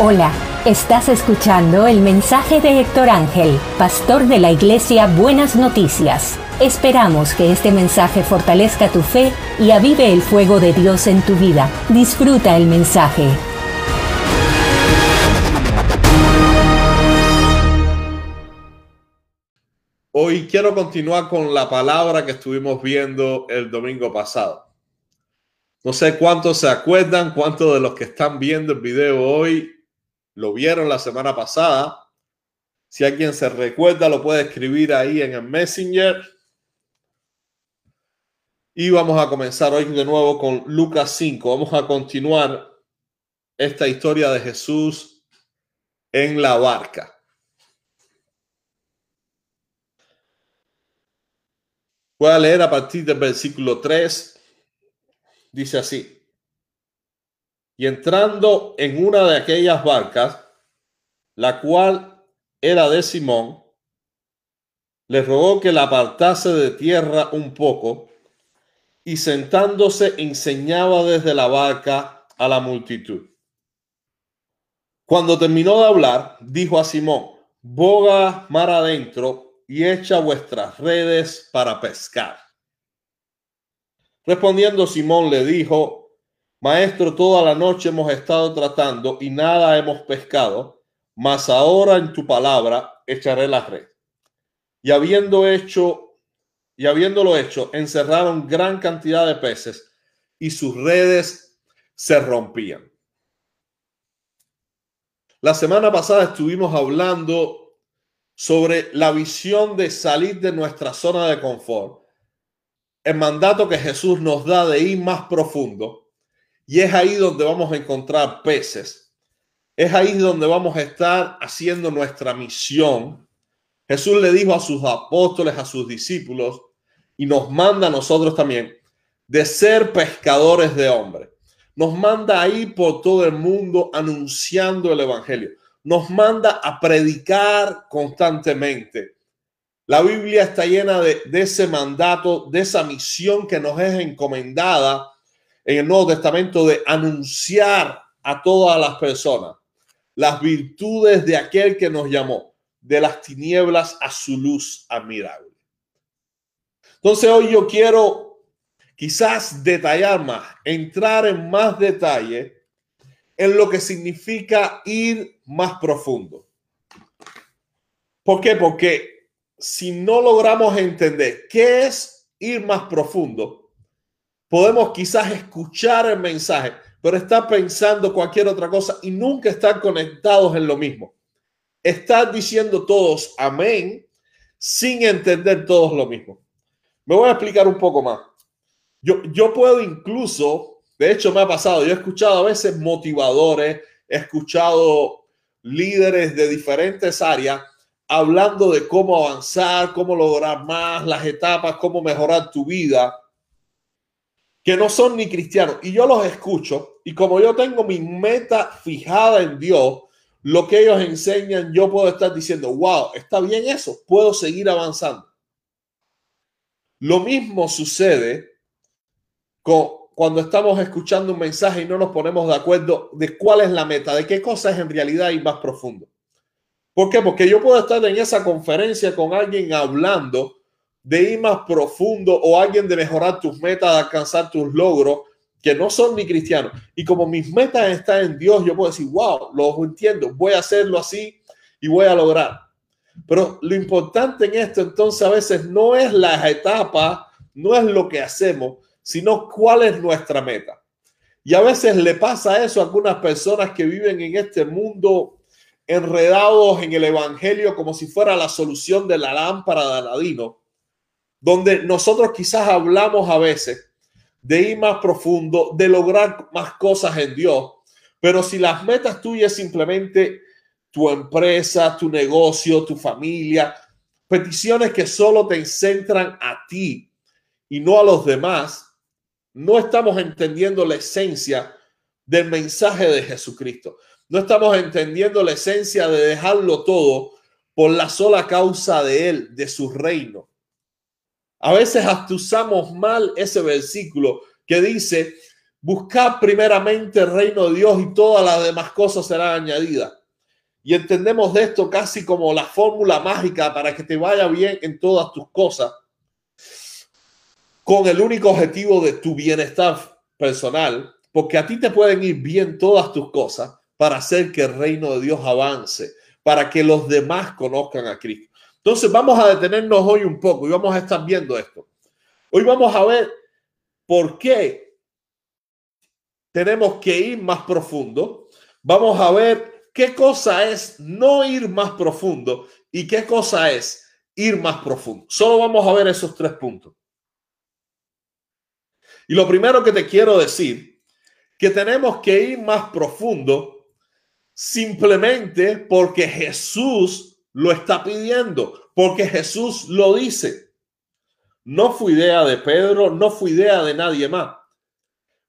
Hola, estás escuchando el mensaje de Héctor Ángel, pastor de la iglesia Buenas Noticias. Esperamos que este mensaje fortalezca tu fe y avive el fuego de Dios en tu vida. Disfruta el mensaje. Hoy quiero continuar con la palabra que estuvimos viendo el domingo pasado. No sé cuántos se acuerdan, cuántos de los que están viendo el video hoy lo vieron la semana pasada. Si alguien se recuerda, lo puede escribir ahí en el Messenger. Y vamos a comenzar hoy de nuevo con Lucas 5. Vamos a continuar esta historia de Jesús en la barca. Voy a leer a partir del versículo 3. Dice así. Y entrando en una de aquellas barcas, la cual era de Simón, le rogó que la apartase de tierra un poco, y sentándose enseñaba desde la barca a la multitud. Cuando terminó de hablar, dijo a Simón, boga mar adentro y echa vuestras redes para pescar. Respondiendo Simón le dijo, Maestro, toda la noche hemos estado tratando y nada hemos pescado, mas ahora en tu palabra echaré la red. Y habiendo hecho, y habiéndolo hecho, encerraron gran cantidad de peces y sus redes se rompían. La semana pasada estuvimos hablando sobre la visión de salir de nuestra zona de confort, el mandato que Jesús nos da de ir más profundo y es ahí donde vamos a encontrar peces. Es ahí donde vamos a estar haciendo nuestra misión. Jesús le dijo a sus apóstoles, a sus discípulos, y nos manda a nosotros también, de ser pescadores de hombres. Nos manda ahí por todo el mundo anunciando el Evangelio. Nos manda a predicar constantemente. La Biblia está llena de, ese mandato, de esa misión que nos es encomendada en el Nuevo Testamento de anunciar a todas las personas las virtudes de aquel que nos llamó de las tinieblas a su luz admirable. Entonces hoy yo quiero quizás detallar más, entrar en más detalle en lo que significa ir más profundo. ¿Por qué? Porque si no logramos entender qué es ir más profundo, podemos quizás escuchar el mensaje, pero estar pensando cualquier otra cosa y nunca estar conectados en lo mismo. Estar diciendo todos amén sin entender todos lo mismo. Me voy a explicar un poco más. Yo, yo puedo incluso, de hecho me ha pasado, yo he escuchado a veces motivadores, he escuchado líderes de diferentes áreas hablando de cómo avanzar, cómo lograr más, las etapas, cómo mejorar tu vida que no son ni cristianos. Y yo los escucho y como yo tengo mi meta fijada en Dios, lo que ellos enseñan, yo puedo estar diciendo, wow, está bien eso, puedo seguir avanzando. Lo mismo sucede con, cuando estamos escuchando un mensaje y no nos ponemos de acuerdo de cuál es la meta, de qué cosa es en realidad y más profundo. ¿Por qué? Porque yo puedo estar en esa conferencia con alguien hablando de ir más profundo o alguien de mejorar tus metas, de alcanzar tus logros, que no son ni cristianos. Y como mis metas están en Dios, yo puedo decir, wow, lo entiendo, voy a hacerlo así y voy a lograr. Pero lo importante en esto entonces a veces no es la etapa, no es lo que hacemos, sino cuál es nuestra meta. Y a veces le pasa eso a algunas personas que viven en este mundo enredados en el Evangelio como si fuera la solución de la lámpara de Aladino donde nosotros quizás hablamos a veces de ir más profundo, de lograr más cosas en Dios, pero si las metas tuyas simplemente tu empresa, tu negocio, tu familia, peticiones que solo te centran a ti y no a los demás, no estamos entendiendo la esencia del mensaje de Jesucristo. No estamos entendiendo la esencia de dejarlo todo por la sola causa de Él, de su reino. A veces hasta usamos mal ese versículo que dice, buscar primeramente el reino de Dios y todas las demás cosas serán añadidas. Y entendemos de esto casi como la fórmula mágica para que te vaya bien en todas tus cosas, con el único objetivo de tu bienestar personal, porque a ti te pueden ir bien todas tus cosas para hacer que el reino de Dios avance, para que los demás conozcan a Cristo. Entonces vamos a detenernos hoy un poco y vamos a estar viendo esto. Hoy vamos a ver por qué tenemos que ir más profundo. Vamos a ver qué cosa es no ir más profundo y qué cosa es ir más profundo. Solo vamos a ver esos tres puntos. Y lo primero que te quiero decir, que tenemos que ir más profundo simplemente porque Jesús lo está pidiendo, porque Jesús lo dice. No fue idea de Pedro, no fue idea de nadie más.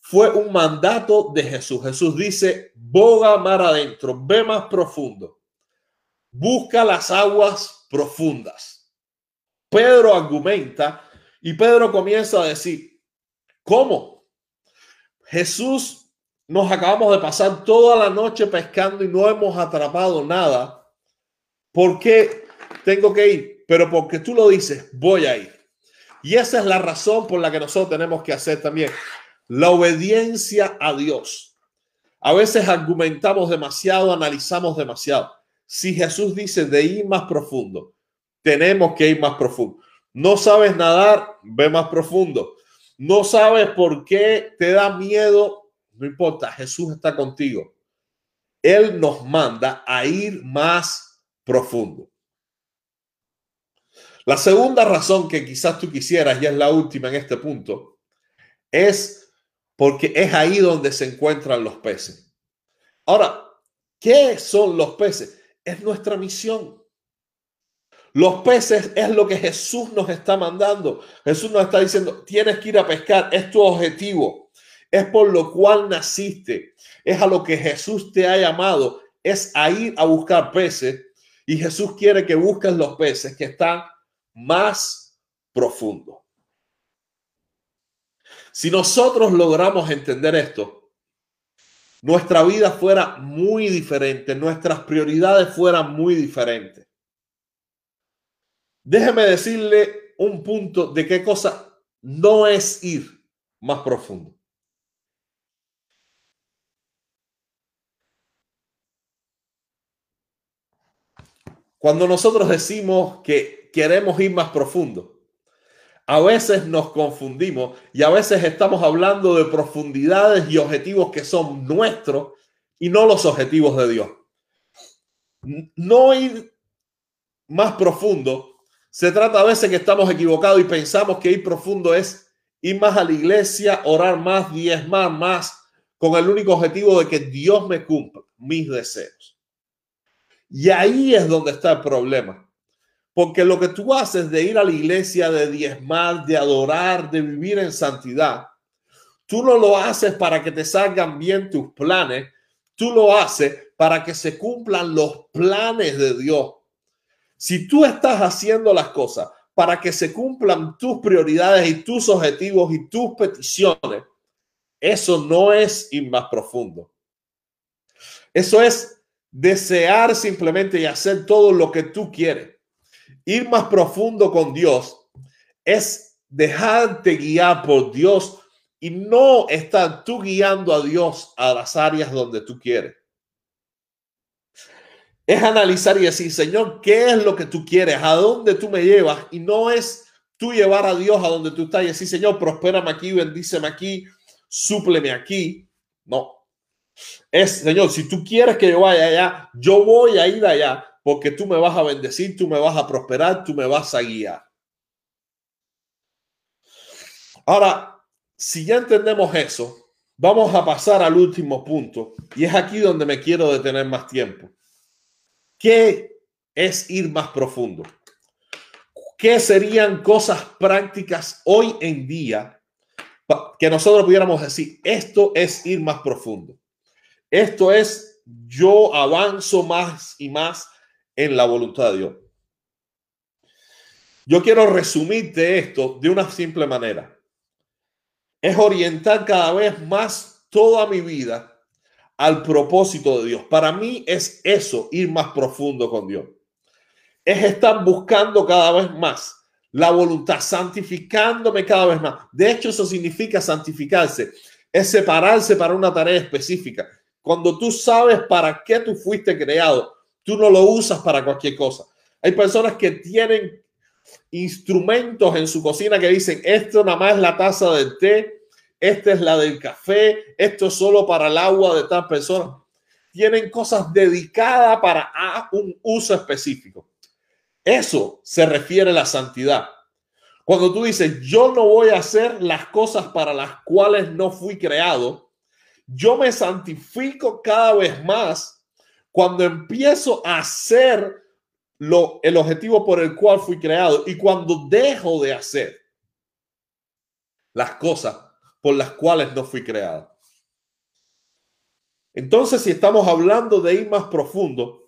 Fue un mandato de Jesús. Jesús dice, boga mar adentro, ve más profundo. Busca las aguas profundas. Pedro argumenta y Pedro comienza a decir, ¿cómo? Jesús, nos acabamos de pasar toda la noche pescando y no hemos atrapado nada. ¿Por qué tengo que ir? Pero porque tú lo dices, voy a ir. Y esa es la razón por la que nosotros tenemos que hacer también la obediencia a Dios. A veces argumentamos demasiado, analizamos demasiado. Si Jesús dice de ir más profundo, tenemos que ir más profundo. No sabes nadar, ve más profundo. No sabes por qué te da miedo, no importa, Jesús está contigo. Él nos manda a ir más profundo. La segunda razón que quizás tú quisieras, y es la última en este punto, es porque es ahí donde se encuentran los peces. Ahora, ¿qué son los peces? Es nuestra misión. Los peces es lo que Jesús nos está mandando. Jesús nos está diciendo, tienes que ir a pescar, es tu objetivo, es por lo cual naciste, es a lo que Jesús te ha llamado, es a ir a buscar peces. Y Jesús quiere que busques los peces que están más profundo. Si nosotros logramos entender esto, nuestra vida fuera muy diferente, nuestras prioridades fueran muy diferentes. Déjeme decirle un punto de qué cosa no es ir más profundo. Cuando nosotros decimos que queremos ir más profundo. A veces nos confundimos y a veces estamos hablando de profundidades y objetivos que son nuestros y no los objetivos de Dios. No ir más profundo, se trata a veces que estamos equivocados y pensamos que ir profundo es ir más a la iglesia, orar más, diezmar más, con el único objetivo de que Dios me cumpla mis deseos. Y ahí es donde está el problema. Porque lo que tú haces de ir a la iglesia, de diezmar, de adorar, de vivir en santidad, tú no lo haces para que te salgan bien tus planes, tú lo haces para que se cumplan los planes de Dios. Si tú estás haciendo las cosas para que se cumplan tus prioridades y tus objetivos y tus peticiones, eso no es ir más profundo. Eso es desear simplemente y hacer todo lo que tú quieres ir más profundo con Dios es dejarte guiar por Dios y no estar tú guiando a Dios a las áreas donde tú quieres. Es analizar y decir, Señor, ¿qué es lo que tú quieres? ¿A dónde tú me llevas? Y no es tú llevar a Dios a donde tú estás y decir, Señor, prospérame aquí, bendíceme aquí, súpleme aquí. No. Es, Señor, si tú quieres que yo vaya allá, yo voy a ir allá porque tú me vas a bendecir, tú me vas a prosperar, tú me vas a guiar. Ahora, si ya entendemos eso, vamos a pasar al último punto y es aquí donde me quiero detener más tiempo. ¿Qué es ir más profundo? ¿Qué serían cosas prácticas hoy en día que nosotros pudiéramos decir, esto es ir más profundo? Esto es yo avanzo más y más en la voluntad de Dios. Yo quiero resumirte esto de una simple manera. es orientar cada vez más toda mi vida al propósito de Dios. Para mí es eso, ir más profundo con Dios. Es estar buscando cada vez más la voluntad, santificándome cada vez más. De hecho, eso significa santificarse, es separarse para una tarea específica. Cuando tú sabes para qué tú fuiste creado, tú no lo usas para cualquier cosa. Hay personas que tienen instrumentos en su cocina que dicen, esto nada más es la taza del té, esta es la del café, esto es solo para el agua de tal persona. Tienen cosas dedicadas para un uso específico. Eso se refiere a la santidad. Cuando tú dices, yo no voy a hacer las cosas para las cuales no fui creado, yo me santifico cada vez más cuando empiezo a hacer lo, el objetivo por el cual fui creado y cuando dejo de hacer las cosas por las cuales no fui creado. Entonces, si estamos hablando de ir más profundo,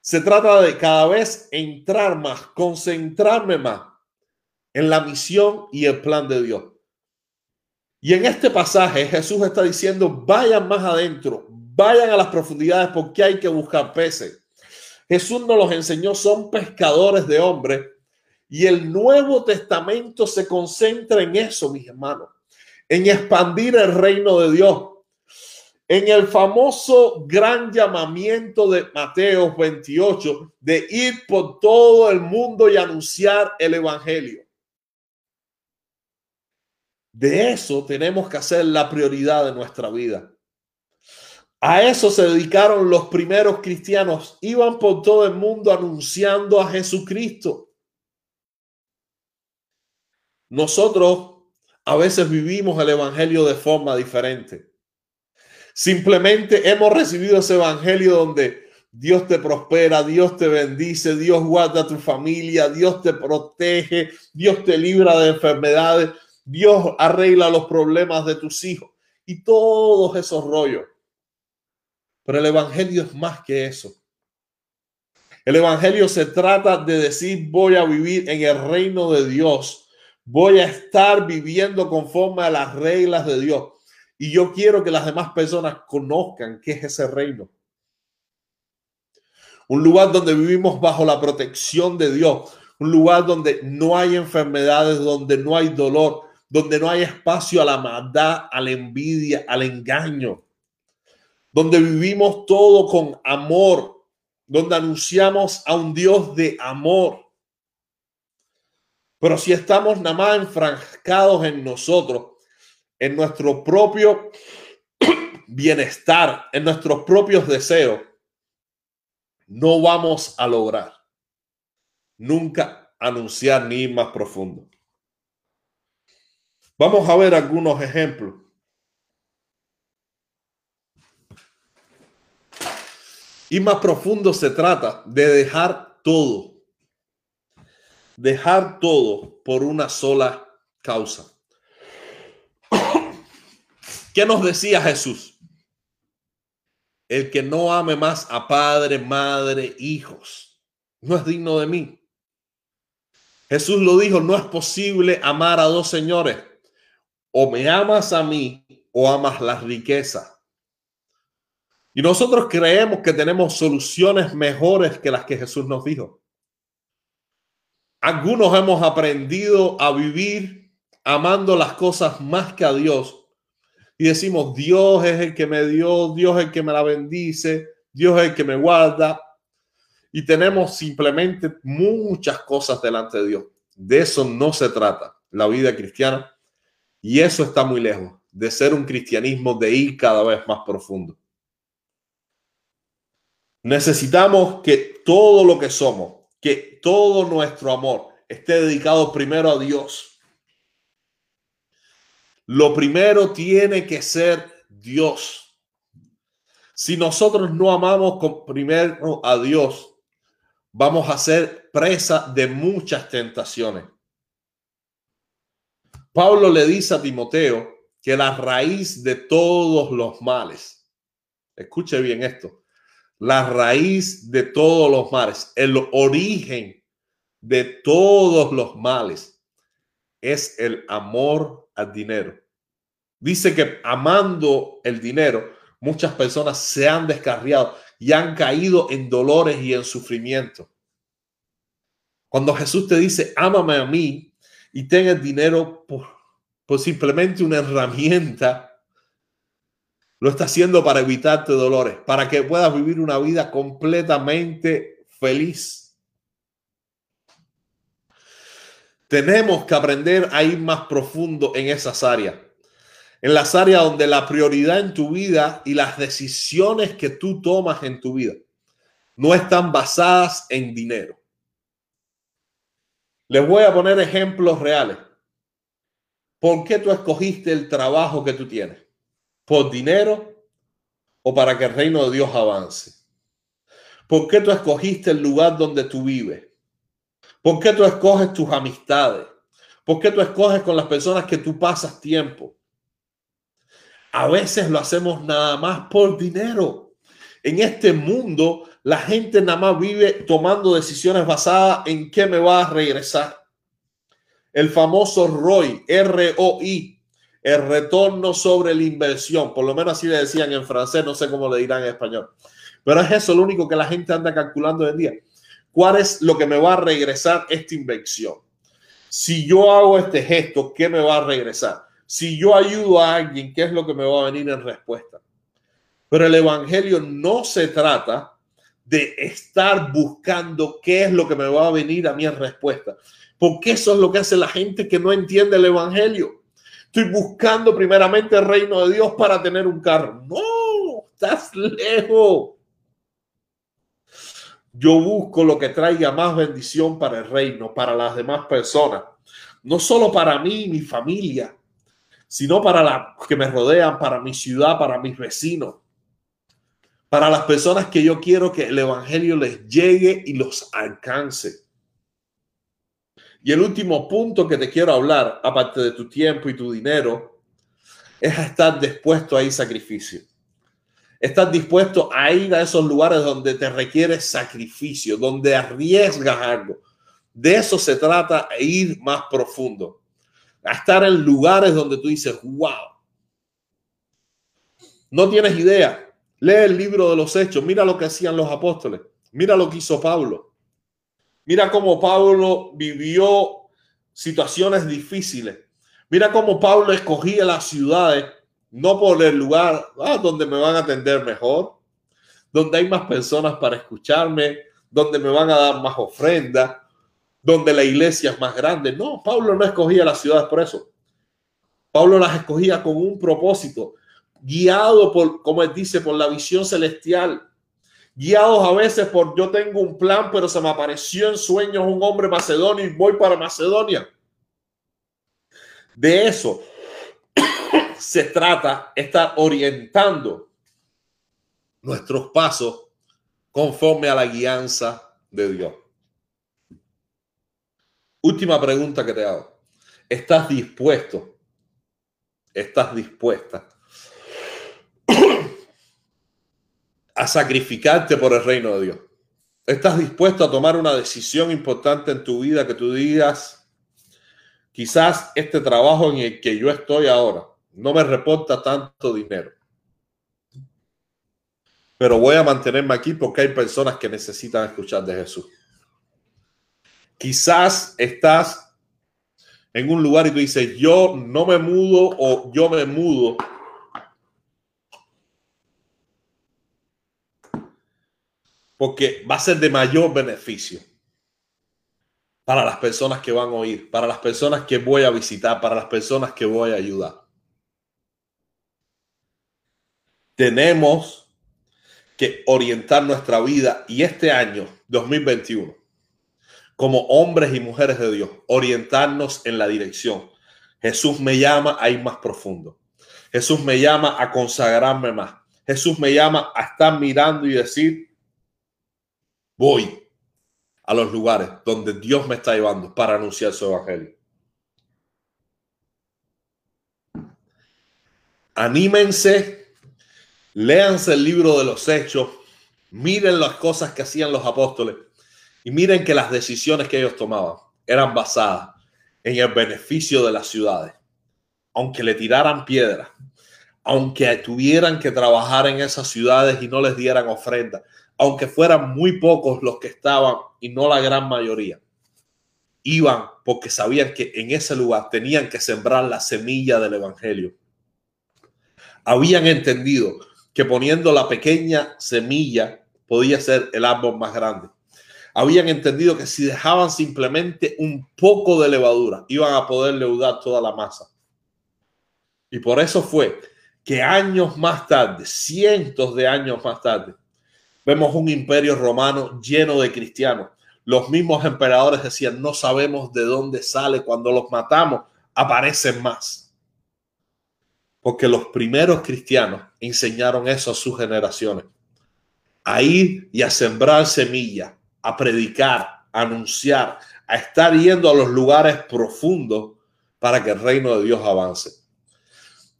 se trata de cada vez entrar más, concentrarme más en la misión y el plan de Dios. Y en este pasaje Jesús está diciendo, vayan más adentro, vayan a las profundidades porque hay que buscar peces. Jesús nos los enseñó, son pescadores de hombres. Y el Nuevo Testamento se concentra en eso, mis hermanos, en expandir el reino de Dios. En el famoso gran llamamiento de Mateo 28 de ir por todo el mundo y anunciar el Evangelio. De eso tenemos que hacer la prioridad de nuestra vida. A eso se dedicaron los primeros cristianos. Iban por todo el mundo anunciando a Jesucristo. Nosotros a veces vivimos el Evangelio de forma diferente. Simplemente hemos recibido ese Evangelio donde Dios te prospera, Dios te bendice, Dios guarda tu familia, Dios te protege, Dios te libra de enfermedades, Dios arregla los problemas de tus hijos y todos esos rollos. Pero el Evangelio es más que eso. El Evangelio se trata de decir, voy a vivir en el reino de Dios. Voy a estar viviendo conforme a las reglas de Dios. Y yo quiero que las demás personas conozcan qué es ese reino. Un lugar donde vivimos bajo la protección de Dios. Un lugar donde no hay enfermedades, donde no hay dolor, donde no hay espacio a la maldad, a la envidia, al engaño donde vivimos todo con amor, donde anunciamos a un Dios de amor. Pero si estamos nada más enfrascados en nosotros, en nuestro propio bienestar, en nuestros propios deseos, no vamos a lograr nunca anunciar ni ir más profundo. Vamos a ver algunos ejemplos. Y más profundo se trata de dejar todo. Dejar todo por una sola causa. ¿Qué nos decía Jesús? El que no ame más a padre, madre, hijos, no es digno de mí. Jesús lo dijo, no es posible amar a dos señores. O me amas a mí o amas la riqueza. Y nosotros creemos que tenemos soluciones mejores que las que Jesús nos dijo. Algunos hemos aprendido a vivir amando las cosas más que a Dios. Y decimos, Dios es el que me dio, Dios es el que me la bendice, Dios es el que me guarda. Y tenemos simplemente muchas cosas delante de Dios. De eso no se trata la vida cristiana. Y eso está muy lejos de ser un cristianismo de ir cada vez más profundo. Necesitamos que todo lo que somos, que todo nuestro amor esté dedicado primero a Dios. Lo primero tiene que ser Dios. Si nosotros no amamos primero a Dios, vamos a ser presa de muchas tentaciones. Pablo le dice a Timoteo que la raíz de todos los males, escuche bien esto, la raíz de todos los males, el origen de todos los males es el amor al dinero. Dice que amando el dinero, muchas personas se han descarriado y han caído en dolores y en sufrimiento. Cuando Jesús te dice, ámame a mí y ten el dinero por, por simplemente una herramienta, lo está haciendo para evitarte dolores, para que puedas vivir una vida completamente feliz. Tenemos que aprender a ir más profundo en esas áreas en las áreas donde la prioridad en tu vida y las decisiones que tú tomas en tu vida no están basadas en dinero. Les voy a poner ejemplos reales. ¿Por qué tú escogiste el trabajo que tú tienes? ¿Por dinero o para que el reino de Dios avance? ¿Por qué tú escogiste el lugar donde tú vives? ¿Por qué tú escoges tus amistades? ¿Por qué tú escoges con las personas que tú pasas tiempo? A veces lo hacemos nada más por dinero. En este mundo, la gente nada más vive tomando decisiones basadas en qué me va a regresar. El famoso ROI, R-O-I, el retorno sobre la inversión. Por lo menos así le decían en francés, no sé cómo le dirán en español. Pero es eso lo único que la gente anda calculando hoy en día. ¿Cuál es lo que me va a regresar esta inversión? Si yo hago este gesto, ¿qué me va a regresar? Si yo ayudo a alguien, ¿qué es lo que me va a venir en respuesta? Pero el Evangelio no se trata de estar buscando qué es lo que me va a venir a mí respuesta. Porque eso es lo que hace la gente que no entiende el Evangelio. Estoy buscando primeramente el reino de Dios para tener un carro. No, estás lejos. Yo busco lo que traiga más bendición para el reino, para las demás personas. No solo para mí mi familia, sino para los que me rodean, para mi ciudad, para mis vecinos, para las personas que yo quiero que el Evangelio les llegue y los alcance. Y el último punto que te quiero hablar, aparte de tu tiempo y tu dinero, es estar dispuesto a ir sacrificio. Estás dispuesto a ir a esos lugares donde te requiere sacrificio, donde arriesgas algo. De eso se trata, ir más profundo a estar en lugares donde tú dices, wow. No tienes idea. Lee el libro de los hechos, mira lo que hacían los apóstoles, mira lo que hizo Pablo. Mira cómo Pablo vivió situaciones difíciles. Mira cómo Pablo escogía las ciudades, no por el lugar ah, donde me van a atender mejor, donde hay más personas para escucharme, donde me van a dar más ofrendas, donde la iglesia es más grande. No, Pablo no escogía las ciudades por eso. Pablo las escogía con un propósito, guiado por, como él dice, por la visión celestial. Guiados a veces por yo tengo un plan, pero se me apareció en sueños un hombre macedonio y voy para Macedonia. De eso se trata, estar orientando nuestros pasos conforme a la guianza de Dios. Última pregunta que te hago. ¿Estás dispuesto? ¿Estás dispuesta a sacrificarte por el reino de Dios? ¿Estás dispuesto a tomar una decisión importante en tu vida que tú digas, quizás este trabajo en el que yo estoy ahora no me reporta tanto dinero? Pero voy a mantenerme aquí porque hay personas que necesitan escuchar de Jesús. Quizás estás en un lugar y tú dices, yo no me mudo o yo me mudo. Porque va a ser de mayor beneficio para las personas que van a oír, para las personas que voy a visitar, para las personas que voy a ayudar. Tenemos que orientar nuestra vida y este año 2021 como hombres y mujeres de Dios, orientarnos en la dirección. Jesús me llama a ir más profundo. Jesús me llama a consagrarme más. Jesús me llama a estar mirando y decir, voy a los lugares donde Dios me está llevando para anunciar su evangelio. Anímense, léanse el libro de los hechos, miren las cosas que hacían los apóstoles y miren que las decisiones que ellos tomaban eran basadas en el beneficio de las ciudades. aunque le tiraran piedras, aunque tuvieran que trabajar en esas ciudades y no les dieran ofrenda, aunque fueran muy pocos los que estaban y no la gran mayoría, iban porque sabían que en ese lugar tenían que sembrar la semilla del Evangelio. Habían entendido que poniendo la pequeña semilla podía ser el árbol más grande. Habían entendido que si dejaban simplemente un poco de levadura, iban a poder leudar toda la masa. Y por eso fue que años más tarde, cientos de años más tarde, vemos un imperio romano lleno de cristianos. Los mismos emperadores decían, no sabemos de dónde sale, cuando los matamos, aparecen más. Porque los primeros cristianos enseñaron eso a sus generaciones. A ir y a sembrar semillas, a predicar, a anunciar, a estar yendo a los lugares profundos para que el reino de Dios avance.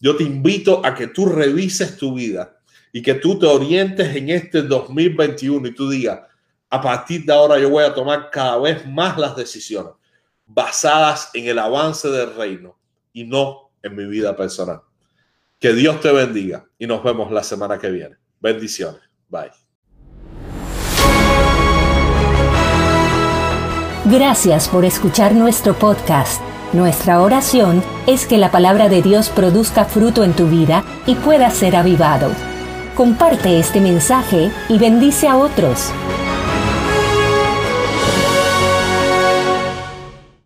Yo te invito a que tú revises tu vida y que tú te orientes en este 2021 y tú digas, a partir de ahora yo voy a tomar cada vez más las decisiones basadas en el avance del reino y no en mi vida personal. Que Dios te bendiga y nos vemos la semana que viene. Bendiciones. Bye. Gracias por escuchar nuestro podcast. Nuestra oración es que la palabra de Dios produzca fruto en tu vida y pueda ser avivado. Comparte este mensaje y bendice a otros.